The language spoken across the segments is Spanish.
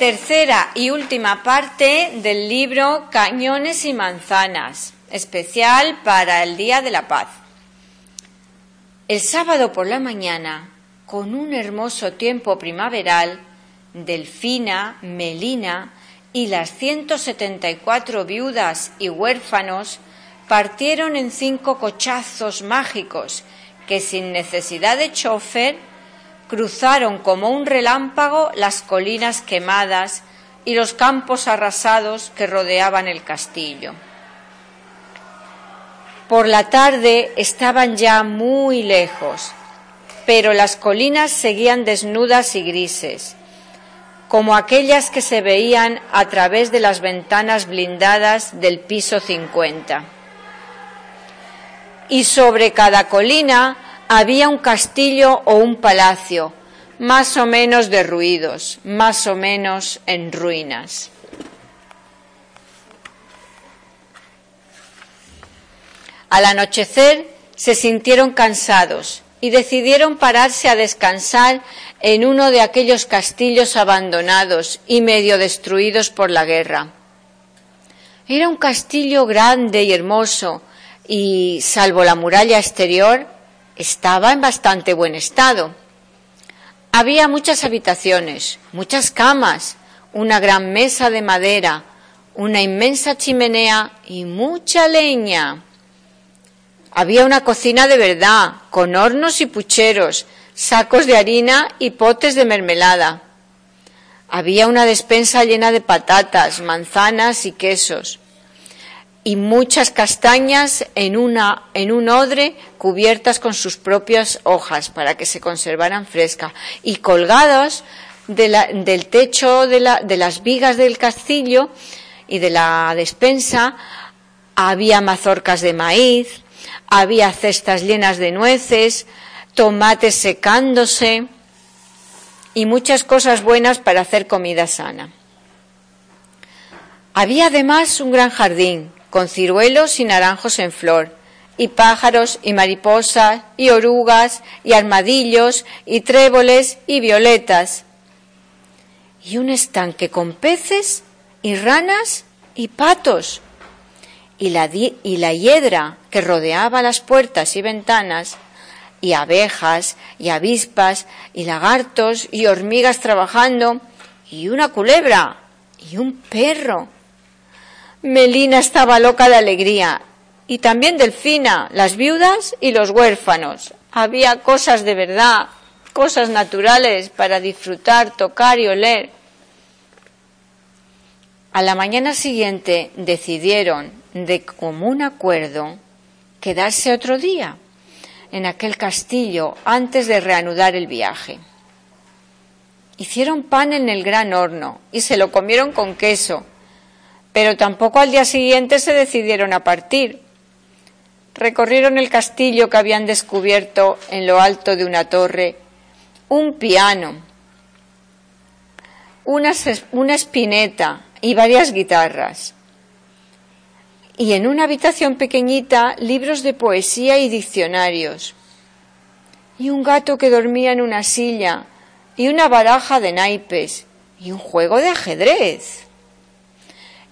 Tercera y última parte del libro Cañones y manzanas, especial para el Día de la Paz. El sábado por la mañana, con un hermoso tiempo primaveral, Delfina, Melina y las 174 viudas y huérfanos partieron en cinco cochazos mágicos que sin necesidad de chofer cruzaron como un relámpago las colinas quemadas y los campos arrasados que rodeaban el castillo. Por la tarde estaban ya muy lejos, pero las colinas seguían desnudas y grises, como aquellas que se veían a través de las ventanas blindadas del piso 50 y sobre cada colina había un castillo o un palacio, más o menos derruidos, más o menos en ruinas. Al anochecer se sintieron cansados y decidieron pararse a descansar en uno de aquellos castillos abandonados y medio destruidos por la guerra. Era un castillo grande y hermoso, y, salvo la muralla exterior, estaba en bastante buen estado. Había muchas habitaciones, muchas camas, una gran mesa de madera, una inmensa chimenea y mucha leña. Había una cocina de verdad, con hornos y pucheros, sacos de harina y potes de mermelada. Había una despensa llena de patatas, manzanas y quesos y muchas castañas en, un odre cubiertas con sus propias hojas para que se conservaran frescas y colgados del techo de las vigas del castillo y de la despensa había mazorcas de maíz, había cestas llenas de nueces, tomates secándose y muchas cosas buenas para hacer comida sana. Había además un gran jardín con ciruelos y naranjos en flor, y pájaros y mariposas y orugas y armadillos y tréboles y violetas, y un estanque con peces y ranas y patos, y la, y la hiedra que rodeaba las puertas y ventanas, y abejas y avispas y lagartos y hormigas trabajando, y una culebra y un perro Melina estaba loca de alegría y también Delfina, las viudas y los huérfanos. Había cosas de verdad, cosas naturales para disfrutar, tocar y oler. A la mañana siguiente decidieron, de común acuerdo, quedarse otro día en aquel castillo antes de reanudar el viaje. Hicieron pan en el gran horno y se lo comieron con queso pero tampoco al día siguiente se decidieron a partir. Recorrieron el castillo que habían descubierto en lo alto de una torre, un piano, una, una espineta y varias guitarras. Y en una habitación pequeñita libros de poesía y diccionarios. Y un gato que dormía en una silla y una baraja de naipes y un juego de ajedrez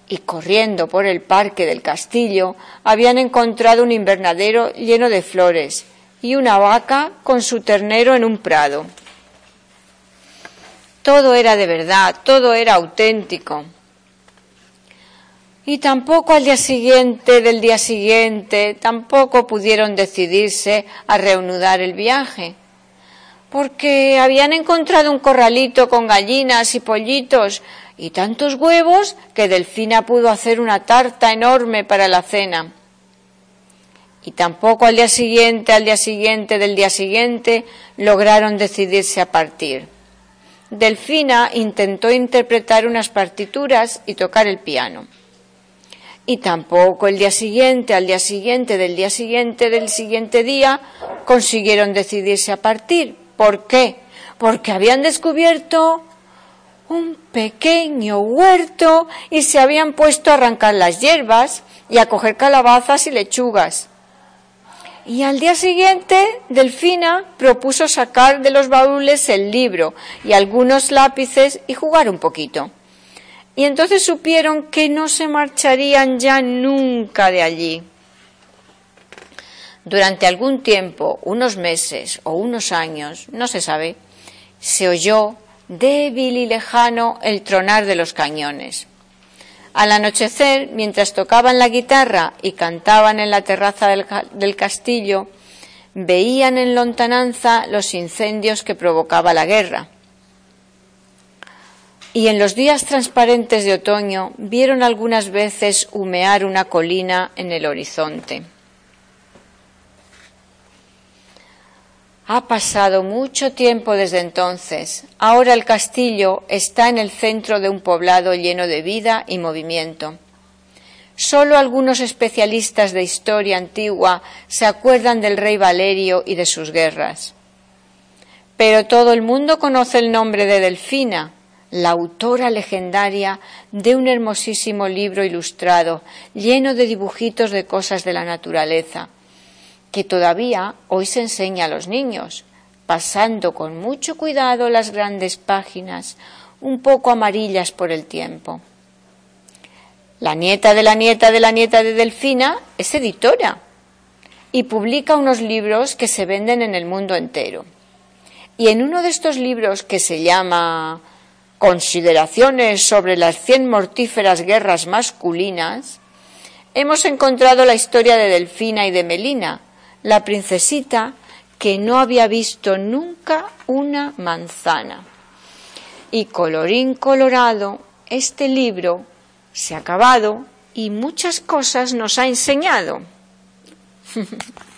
y corriendo por el parque del castillo habían encontrado un invernadero lleno de flores y una vaca con su ternero en un prado. Todo era de verdad, todo era auténtico. Y tampoco al día siguiente del día siguiente, tampoco pudieron decidirse a reanudar el viaje, porque habían encontrado un corralito con gallinas y pollitos y tantos huevos que Delfina pudo hacer una tarta enorme para la cena. Y tampoco al día siguiente, al día siguiente del día siguiente, lograron decidirse a partir. Delfina intentó interpretar unas partituras y tocar el piano. Y tampoco el día siguiente, al día siguiente, del día siguiente, del siguiente día, consiguieron decidirse a partir. ¿Por qué? Porque habían descubierto un pequeño huerto y se habían puesto a arrancar las hierbas y a coger calabazas y lechugas. Y al día siguiente, Delfina propuso sacar de los baúles el libro y algunos lápices y jugar un poquito. Y entonces supieron que no se marcharían ya nunca de allí. Durante algún tiempo, unos meses o unos años, no se sabe, se oyó débil y lejano el tronar de los cañones. Al anochecer, mientras tocaban la guitarra y cantaban en la terraza del, castillo, veían en lontananza los incendios que provocaba la guerra. Y en los días transparentes de otoño vieron algunas veces humear una colina en el horizonte. Ha pasado mucho tiempo desde entonces. Ahora el castillo está en el centro de un poblado lleno de vida y movimiento. Solo algunos especialistas de historia antigua se acuerdan del rey Valerio y de sus guerras. Pero todo el mundo conoce el nombre de Delfina, la autora legendaria de un hermosísimo libro ilustrado, lleno de dibujitos de cosas de la naturaleza que todavía hoy se enseña a los niños, pasando con mucho cuidado las grandes páginas, un poco amarillas por el tiempo. La nieta de la nieta de la nieta de Delfina es editora y publica unos libros que se venden en el mundo entero. Y en uno de estos libros que se llama Consideraciones sobre las cien mortíferas guerras masculinas, hemos encontrado la historia de Delfina y de Melina, la princesita que no había visto nunca una manzana. Y colorín colorado, este libro se ha acabado y muchas cosas nos ha enseñado.